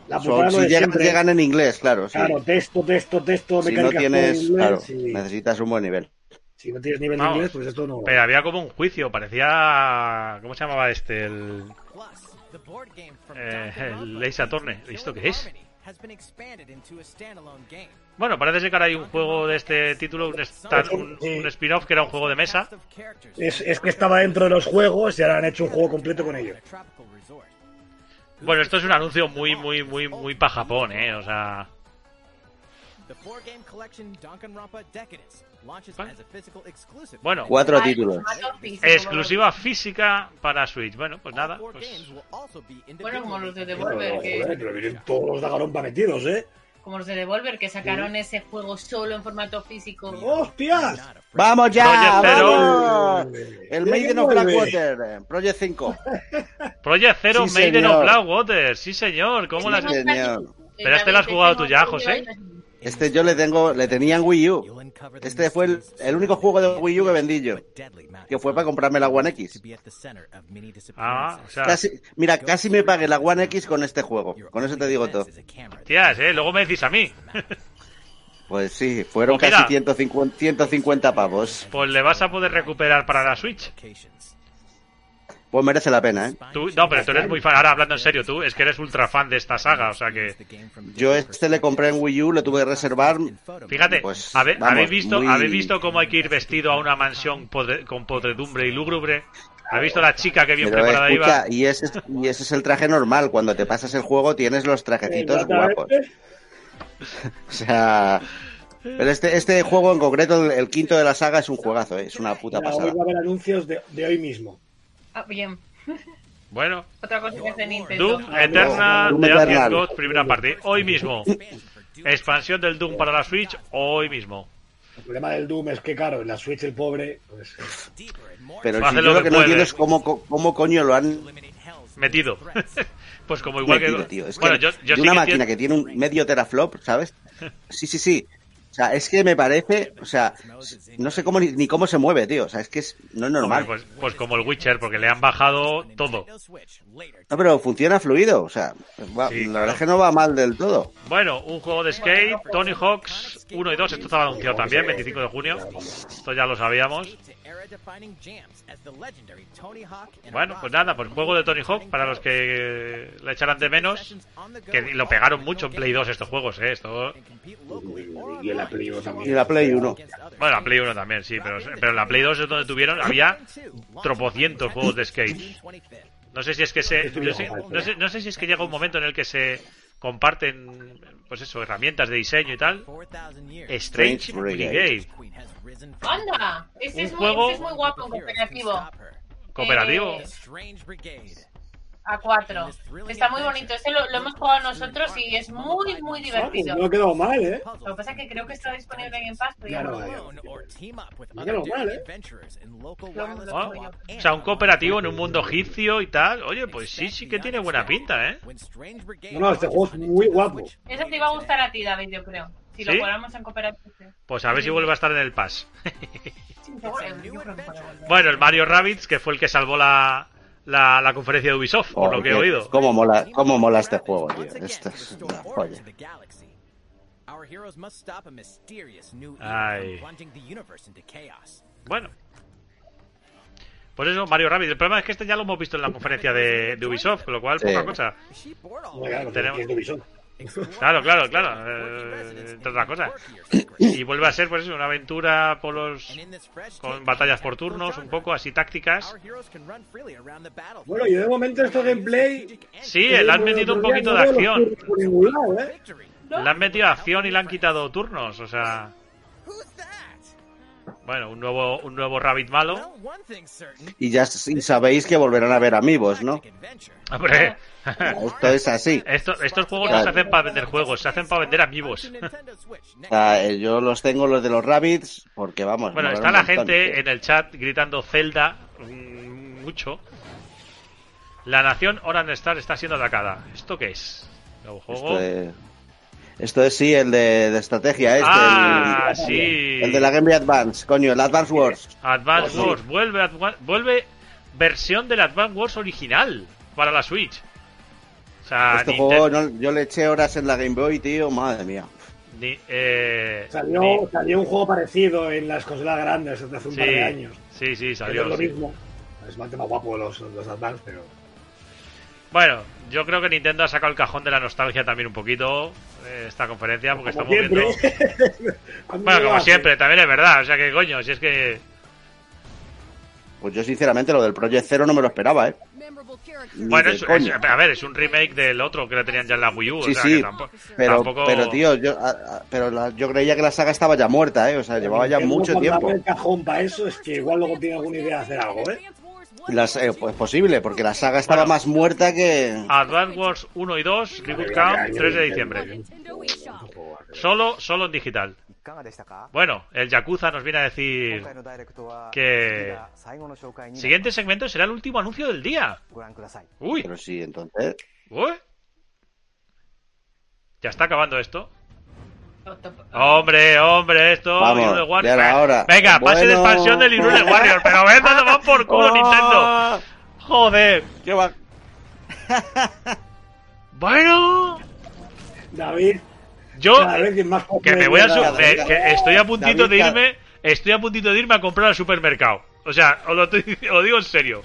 La putada si llegan, llegan en inglés, claro. sí. Claro, texto, texto, texto, Si no tienes, inglés, claro, sí. necesitas un buen nivel. Si no tienes nivel de inglés, pues esto no. Pero había como un juicio, parecía. ¿Cómo se llamaba este? El. Eh, el Ace Attorney. ¿Esto qué es? Bueno, parece ser que ahora hay un juego de este título, un, un- un spin-off que era un juego de mesa. Es, es que estaba dentro de los juegos y ahora han hecho un juego completo con ello. Bueno, esto es un anuncio muy, muy, muy, muy para Japón, ¿eh? O sea... Bueno, Cuatro títulos. Exclusiva física para Switch. Bueno, pues nada. Pues... Bueno, como los de Bueno, Devolver, joder, que, pero vienen todos los Danganronpa metidos, ¿eh? como los de Devolver, que sacaron ese juego solo en formato físico. ¡Hostias! ¡Vamos ya! Project Zero. ¡Vamos! El ¿De Maiden of? Blackwater, Project 5. Project Zero Sí, Maiden señor. of Blackwater. Sí, señor. ¿Cómo las... Sí, señor. Pero este lo has jugado tú ya, José. Este yo le tengo, le tenía en Wii U. Este fue el, el único juego de Wii U que vendí yo. Que fue para comprarme la One X. Ah, o sea... Casi, mira, casi me pagué la One X con este juego. Con eso te digo todo. Tías, ¿eh? Luego me decís a mí. Pues sí, fueron Pues mira. casi 150, 150 pavos. Pues le vas a poder recuperar para la Switch. Pues merece la pena, ¿eh? Tú, no, pero tú eres muy fan. Ahora hablando en serio, tú es que eres ultra fan de esta saga. O sea que, Yo este le compré en Wii U, lo tuve que reservar. fíjate, Pues, habe- vamos, ¿habéis, visto, muy- ¿habéis visto cómo hay que ir vestido a una mansión podre- con podredumbre y lúgubre? ¿Habéis visto la chica que bien Pero preparada escucha, iba? y ese, es- y ese es el traje normal. Cuando te pasas el juego tienes los trajecitos guapos. O sea... Pero este, este juego en concreto, el, el quinto de la saga, es un juegazo, ¿eh? es una puta pasada. va a haber anuncios de, de hoy mismo. Ah, bien. Bueno, Otra cosa que hace Nintendo. Doom Eterna Doom de Ancient Eternal. Gods, primera parte. Hoy mismo. Expansión del Doom para la Switch, hoy mismo. El problema del Doom es que, claro, en la Switch el pobre, pues, Pero Hace si lo yo lo que que no entiendo es cómo, cómo coño lo han Metido. pues como igual metido, que. tío. Es bueno, que yo, yo de sí una que máquina que tiene un medio teraflop, ¿sabes? Sí, sí, sí. O sea, es que me parece, o sea, no sé cómo ni, ni cómo se mueve, tío. O sea, es que es, no es normal. Pues, pues como el Witcher, porque le han bajado todo. No, pero funciona fluido, o sea, va- Sí, la claro. verdad es que no va mal del todo. Bueno, un juego de skate, Tony Hawks 1 y 2, esto estaba anunciado también, 25 de junio. Esto ya lo sabíamos. Bueno, pues nada, pues juego de Tony Hawk para los que le echarán de menos, que lo pegaron mucho en Play 2 estos juegos, eh, esto... y en la Play 1 Y también. la Play 1. Bueno, la Play 1 también, sí, pero, pero en la Play 2 es donde tuvieron, había tropocientos juegos de skate. No sé si es que se, sé- no, sé, no sé si es que llega un momento en el que se comparten, pues eso, herramientas de diseño y tal. Strange Brigade, ¡Anda! Este, Un es, juego- muy, este es muy guapo en cooperativo. cooperativo. Eh, a cuatro. Está muy bonito. Este lo, lo hemos jugado nosotros y es muy, muy divertido. No ha quedado mal, ¿eh? Lo que pasa es que creo que está disponible en Pass, pero ya no No ha quedado mal, ¿eh? o sea, un cooperativo en un mundo egipcio y tal. Oye, pues sí, sí que tiene buena pinta, ¿eh? No, no, este juego es muy guapo. Ese te iba a gustar a ti, David, yo creo. Si lo jugáramos en cooperativo. Pues a ver si vuelve a estar en el pass. Bueno, el Mario Rabbids, que fue el que salvó la, la, la conferencia de Ubisoft, por lo que he oído. Cómo mola, cómo mola este juego, tío. Esto es una joya. Ay. Bueno. Pues eso, Mario Rabbids. El problema es que este ya lo hemos visto en la conferencia de, de Ubisoft, con lo cual Sí. poca cosa. Bueno, claro, Tenemos- Claro, claro, claro. eh, entre otras cosas. Y vuelve a ser, pues eso, una aventura por los, con batallas por turnos, un poco así tácticas. Bueno, yo de momento estos gameplay. Sí, le han metido un poquito de acción. ¿eh? Le han metido acción y le han quitado turnos, o sea. Bueno, un nuevo, un nuevo Rabbit malo. Y ya sabéis que volverán a ver amigos, ¿no? Hombre, Esto es así. esto- estos juegos no se hacen para vender juegos, se hacen para vender amigos. Eh, yo los tengo los de los Rabbits porque vamos. Bueno, está un la gente en el chat gritando Zelda mm, mucho. La nación Oran Star está siendo atacada. ¿Esto qué es? ¿Nuevo juego? Esto es, esto es sí, el de, de estrategia, este. ah, el, sí. el de la Game Boy Advance, coño, el Advance Wars. Advance Wars. Vuelve, Adva- vuelve versión del Advance Wars original para la Switch. O sea, Este juego no- yo le eché horas en la Game Boy, tío, madre mía. ni- eh, Salió, ni- salió un juego parecido en las consolas grandes hace un par de años. sí, sí, salió. es lo sí. mismo. Es más tema guapo los, los Advance, pero. Bueno, yo creo que Nintendo ha sacado el cajón de la nostalgia también un poquito eh, esta conferencia porque Como estamos viendo. siempre. Cuando Bueno, como siempre, también es verdad. O sea que coño, si es que. Pues yo sinceramente lo del Project Zero no me lo esperaba, ¿eh? Ni Bueno, es, es- a ver, es un remake del otro que lo tenían ya en la Wii U. Sí, o sea sí, que tampoco. pero, tampoco- pero tío, yo, a- a- pero la- yo creía que la saga estaba ya muerta, ¿eh? O sea, llevaba ya mucho tiempo. el cajón para eso es que igual luego tiene alguna idea de hacer algo, ¿eh? las, eh, pues posible, porque la saga estaba bueno, más muerta que. Advance Wars 1 y 2, Reboot Camp, 3 de diciembre. Solo, solo en digital. Bueno, el Yakuza nos viene a decir que. Siguiente segmento será el último anuncio del día. Uy. Pero sí, entonces. Uy. Ya está acabando esto. Hombre, hombre, esto. Vamos, Irule Warrior. Venga. Venga, pase de Bueno. expansión del Irule Warrior. Pero ven, no van por culo, Nintendo. ¡Oh! Joder. ¿Qué va? Bueno, David, yo más que me voy a su- complicado. me- que estoy a puntito de David, irme, estoy a puntito de irme a comprar al supermercado. O sea, os lo, estoy- os lo digo en serio.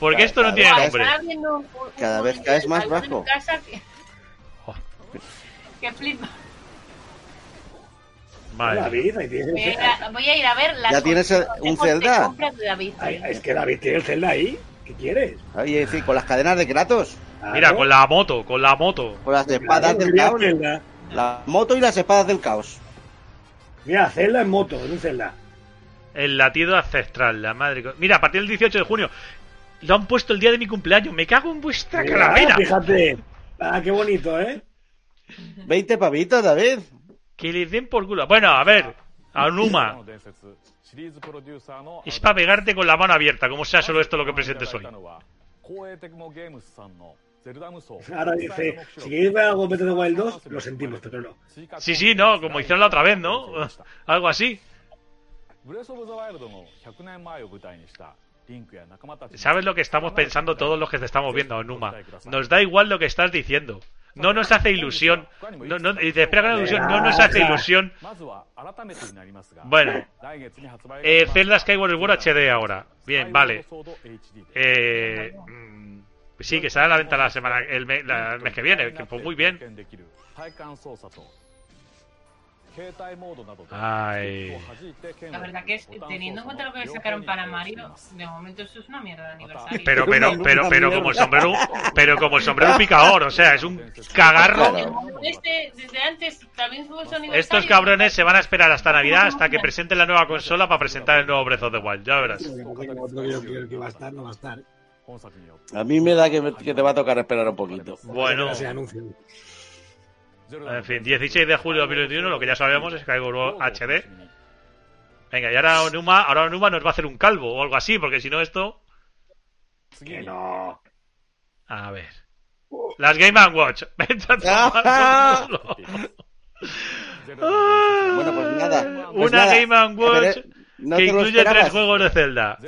Porque Cada- esto no tiene nombre. Cada vez caes más bajo. casa que, Oh. que flipa. Madre mía. David, ahí tienes el Voy a ir Zelda. a, voy a ir a ver las ¿Ya tienes el- un Zelda? David. Ay, es que David tiene el Zelda ahí. ¿Qué quieres? Oye, con las cadenas de Kratos, Claro. Mira, con la moto, con la moto. con las Claro, espadas del caos, Zelda. la moto y las espadas del caos. Mira, Zelda en moto, en un Zelda. El latido ancestral, la madre. Mira, a partir del 18 de junio. Lo han puesto el día de mi cumpleaños. Me cago en vuestra Mira, calavera. Fíjate. Ah, qué bonito, ¿eh? 20 pavitos, David. Que les den por culo. Bueno, a ver. A Numa. Es para pegarte con la mano abierta, como sea solo esto lo que presentes hoy. Ahora dice, si queréis ver algo de Wild 2, lo sentimos, pero no. Sí, sí, no, como hicieron la otra vez, ¿no? Algo así. ¿Sabes lo que estamos pensando todos los que te estamos viendo, Numa? Nos da igual lo que estás diciendo. No nos hace ilusión. No, no, espera con ilusión. No nos hace ilusión. Bueno, eh, Zelda Skyward Sword HD ahora. Bien, vale. Eh, mm, sí, que sale a la venta la semana, el mes que viene. Que, pues muy bien. Ay. La verdad que es, teniendo en cuenta lo que sacaron para Mario, de momento eso es una mierda de aniversario. Pero, pero, pero, pero como el sombrero, pero como el sombrero picador, o sea, es un cagarro. Este, desde antes también fue su aniversario. Estos cabrones se van a esperar hasta Navidad, hasta que presenten la nueva consola para presentar el nuevo Breath of the Wild. Ya verás. Que va a estar, no va a estar. A mí me da que, me- que te va a tocar esperar un poquito. Bueno. En fin, 16 de julio de 2021, lo que ya sabemos es Skyward Sword HD. Venga, y ahora Onuma, ahora Onuma nos va a hacer un calvo o algo así, porque si no esto... Que no. A ver. Las Game Watch. A por culo. Bueno, pues nada. pues Una nada. Game Watch Pero, ¿no que incluye tres juegos de Zelda.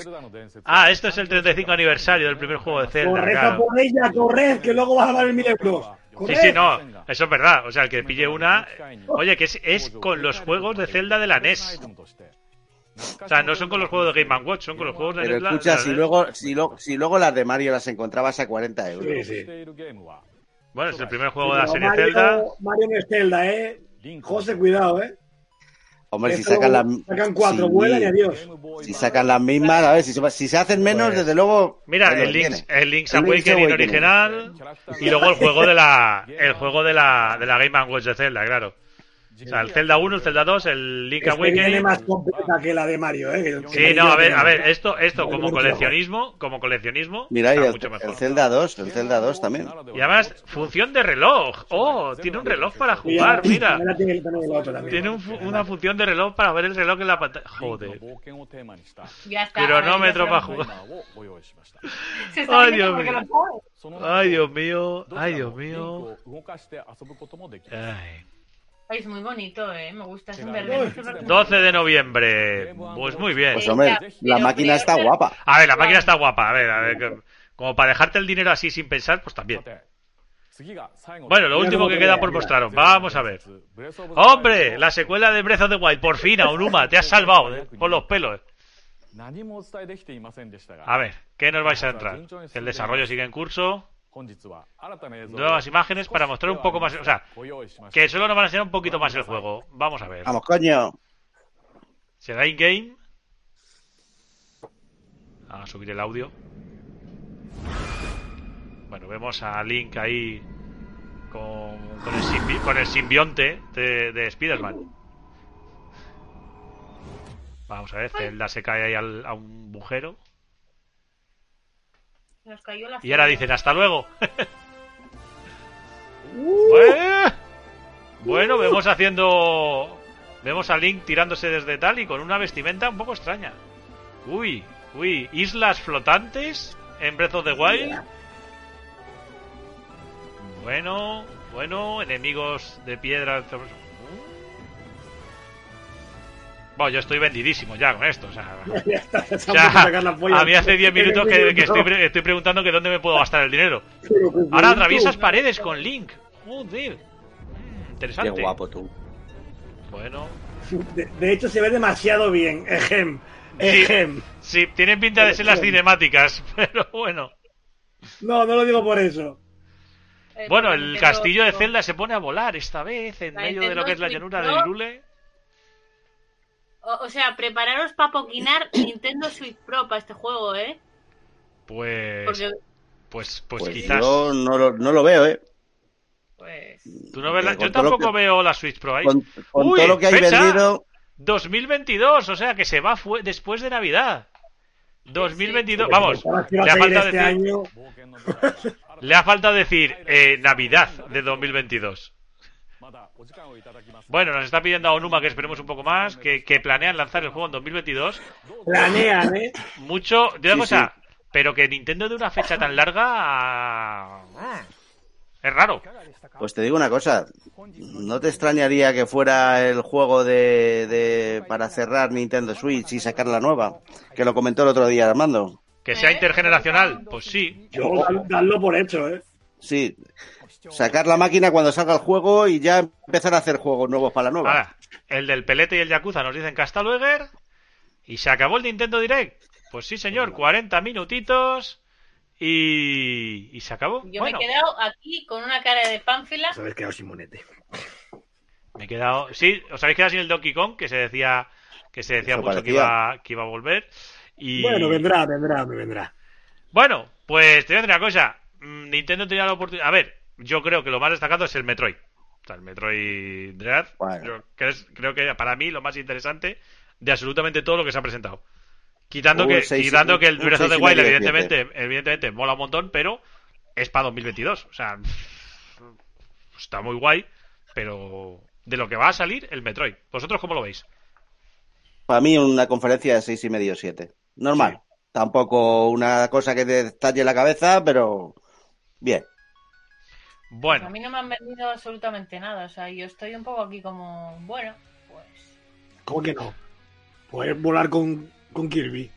Ah, esto es el 35 aniversario del primer juego de Zelda. Corred a claro. por ella, corred, que luego vas a dar mil euros. Sí, sí, no, eso es verdad. O sea, el que pille una. Oye, que es, es con los juegos de Zelda de la NES. O sea, no son con los juegos de Game Watch, son con los juegos de Pero escucha, la si NES. luego, si, lo- si luego las de Mario las encontrabas a 40 euros. Sí, sí. Bueno, es el primer juego de la serie Mario, Zelda. Mario no es Zelda, ¿eh? José, cuidado, ¿eh? Hombre, si sacan las... sacan cuatro, si- vuelan y adiós. Si sacan las mismas, a ver, si se, si se hacen menos, Pues, desde luego... Mira, el Link's, el Link's Awakening. original y luego el juego de la el juego de la de la Game Watch de Zelda, claro. O sea, el Zelda 1, el Zelda 2, el Link Este viene Awakening. más completa que la de Mario, ¿eh? Sí, no, a ver, a ver, esto esto como coleccionismo, como coleccionismo, Mira, y está el, mucho mejor. el Zelda 2, el Zelda 2 también. Y además, función de reloj. Oh, tiene un reloj para jugar, mira. tiene un una función de reloj para ver el reloj en la pantalla. Joder. Cronómetro para jugar. Ay, Dios mío. Ay, Dios mío. Ay, Dios mío. Ay. Es muy bonito, eh. Me gusta. Es un verde. es un verde. 12 de noviembre. Pues muy bien. Pues hombre, la máquina está guapa. A ver, la máquina está guapa. A ver, a ver. Como para dejarte el dinero así sin pensar, pues también. Bueno, lo último que queda por mostraros. Vamos a ver. ¡Hombre! La secuela de Breath of the Wild. Por fin, Aonuma. Te has salvado. eh, Por los pelos. A ver, ¿qué nos vais a entrar? El desarrollo sigue en curso. Nuevas imágenes para mostrar un poco más. O sea, que solo nos van a enseñar un poquito más el juego. Vamos a ver. Vamos, coño. ¿Será in-game? A subir el audio. Bueno, vemos a Link ahí con, con, el, simbi- con el simbionte de, de Spider-Man. Vamos a ver, Zelda se cae ahí al- a un agujero. Nos cayó la Y ahora dicen hasta luego. Bueno, bueno, vemos haciendo. Vemos a Link tirándose desde tal y con una vestimenta un poco extraña. Uy, uy, islas flotantes en Breath of the Wild. Bueno, bueno, enemigos de piedra. Bueno, yo estoy vendidísimo ya con esto. O sea, Ya está, a sacar la sea, polla. a mí hace 10 minutos que, que estoy, No. pre- estoy preguntando que dónde me puedo gastar el dinero. Ahora atraviesas paredes con Link. Joder. Mm, Qué Interesante. guapo tú. Bueno. De, de hecho, se ve demasiado bien. Ejem. Ejem. Sí, tienen pinta de ser las cinemáticas, pero bueno. No, no lo digo por eso. Eh, Bueno, el castillo de Zelda se pone a volar esta vez en medio de lo que es la llanura Pro. Lule. O, o sea, prepararos para poquinar Nintendo Switch Pro para este juego, ¿eh? Pues, Porque, pues, pues, Pues quizás. yo no lo, no lo veo, ¿eh? pues... ¿Tú no ves la- Yo tampoco que- veo la Switch Pro ahí. Con, con Uy, todo lo que hay fecha. vendido, 2022, o sea que se va fue- después de Navidad. 2022, Porque vamos. Le ha faltado este decir, año. le ha faltado decir eh, Navidad de 2022. Bueno, nos está pidiendo a Onuma que esperemos un poco más, que, que planean lanzar el juego en 2022. Planean, ¿eh? Mucho, de una Sí, cosa, pero que Nintendo de una fecha tan larga es raro. pues te digo una cosa. ¿No te extrañaría que fuera el juego de, de para cerrar Nintendo Switch y sacar la nueva? Que lo comentó el otro día Armando. Que sea ¿Eh? intergeneracional, pues sí. Yo danlo por hecho, ¿eh? Sí. Sacar la máquina cuando salga el juego y ya empezar a hacer juegos nuevos para la nueva. Ahora, el del Pelete y el Yakuza nos dicen que hasta luego y se acabó el Nintendo Direct. Pues sí, señor, 40 minutitos y, y se acabó. Yo bueno, me he quedado aquí con una cara de pánfila. Os habéis quedado sin monete. me he quedado. Sí, os habéis quedado sin el Donkey Kong que se decía que se decía Eso mucho que parecía. iba, que iba a volver. Y Bueno, vendrá, vendrá, me vendrá. Bueno, pues te voy a decir una cosa. Mm, Nintendo tenía la oportunidad. A ver, yo creo que lo más destacado es el Metroid. O sea, el Metroid Dread. Bueno. Yo creo, creo que para mí lo más interesante de absolutamente todo lo que se ha presentado. Quitando Un que, seis quitando que el un Breath of the Wild, evidentemente, evidentemente, mola un montón, pero es para 2022. O sea, está muy guay, pero de lo que va a salir, el Metroid. ¿Vosotros cómo lo veis? Para mí una conferencia de seis y medio siete. Normal. Tampoco una cosa que te estalle la cabeza, pero bien. Bueno, A mí no me han vendido absolutamente nada. O sea, yo estoy un poco aquí como, bueno, pues. ¿Cómo que no? Poder volar con, con Kirby.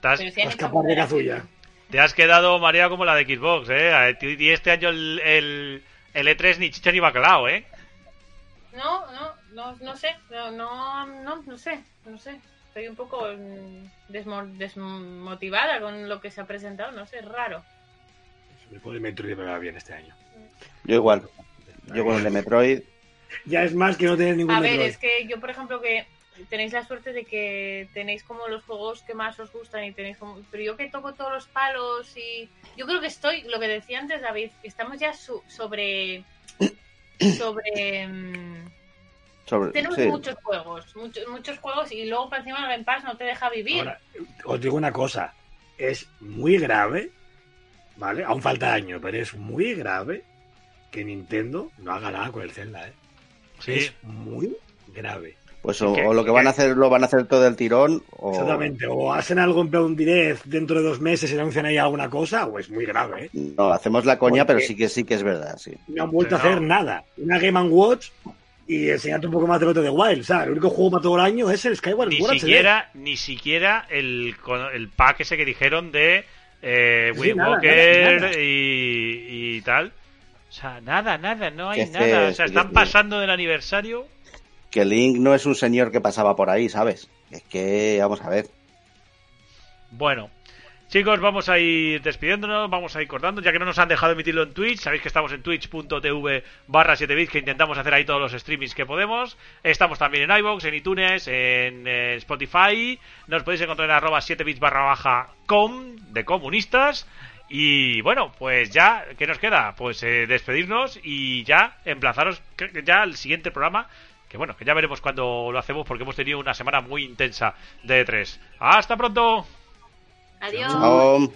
te has, Pero si Escapar de Kazuya. Te has quedado, María, como la de Xbox, ¿eh? Y este año el, el, el E3 ni chicha ni bacalao, ¿eh? No, no, no, no sé, no, no, no, no sé, no sé. Estoy un poco mm, desmo- desmotivada con lo que se ha presentado, no sé, es raro. Me Metroid me va bien este año. Yo igual. Yo con el de Metroid. Ya es más que no tener ningún A ver, Metroid. es que yo, por ejemplo, que tenéis la suerte de que tenéis como los juegos que más os gustan y tenéis como... Pero yo que toco todos los palos y... Yo creo que estoy, lo que decía antes David, que estamos ya su- sobre... Sobre... Sobre, Tenemos sí. muchos juegos, muchos, muchos juegos y luego para encima el Game Pass no te deja vivir. Ahora, os digo una cosa. Es muy grave, ¿vale? Aún falta año, pero es muy grave que Nintendo no haga nada con el Zelda, ¿eh? Sí. Es muy grave. Pues o, ¿Qué- o lo que van a hacer lo van a hacer todo el tirón o Exactamente. O hacen algo en plan un direct dentro de dos meses y anuncian ahí alguna cosa, o es muy grave, ¿eh? no hacemos la coña, Porque- pero sí que sí que es verdad, sí. No han vuelto a hacer no. nada. Una Game Watch y enseñarte un poco más de Breath of the Wild. O sea, el único juego para todo el año es el Skyward Ni Sword HD. siquiera, ni siquiera el, el pack ese que dijeron de eh, Sí, Wind nada, Walker nada, nada. Y, y tal. O sea, nada, nada, no hay nada. O sea, están pasando del aniversario. Que Link no es un señor que pasaba por ahí, ¿sabes? Es que, vamos a ver. Bueno, Chicos, vamos a ir despidiéndonos, vamos a ir cortando, ya que no nos han dejado emitirlo en Twitch. Sabéis que estamos en twitch.tv barra 7bits, que intentamos hacer ahí todos los streamings que podemos. Estamos también en iVoox, en iTunes, en eh, Spotify. Nos podéis encontrar en arroba 7bits barra baja com, de comunistas. Y bueno, pues ya, ¿qué nos queda? Pues eh, despedirnos y ya emplazaros ya al siguiente programa. Que bueno, que ya veremos cuando lo hacemos porque hemos tenido una semana muy intensa de E3. ¡Hasta pronto! Adiós. Chao.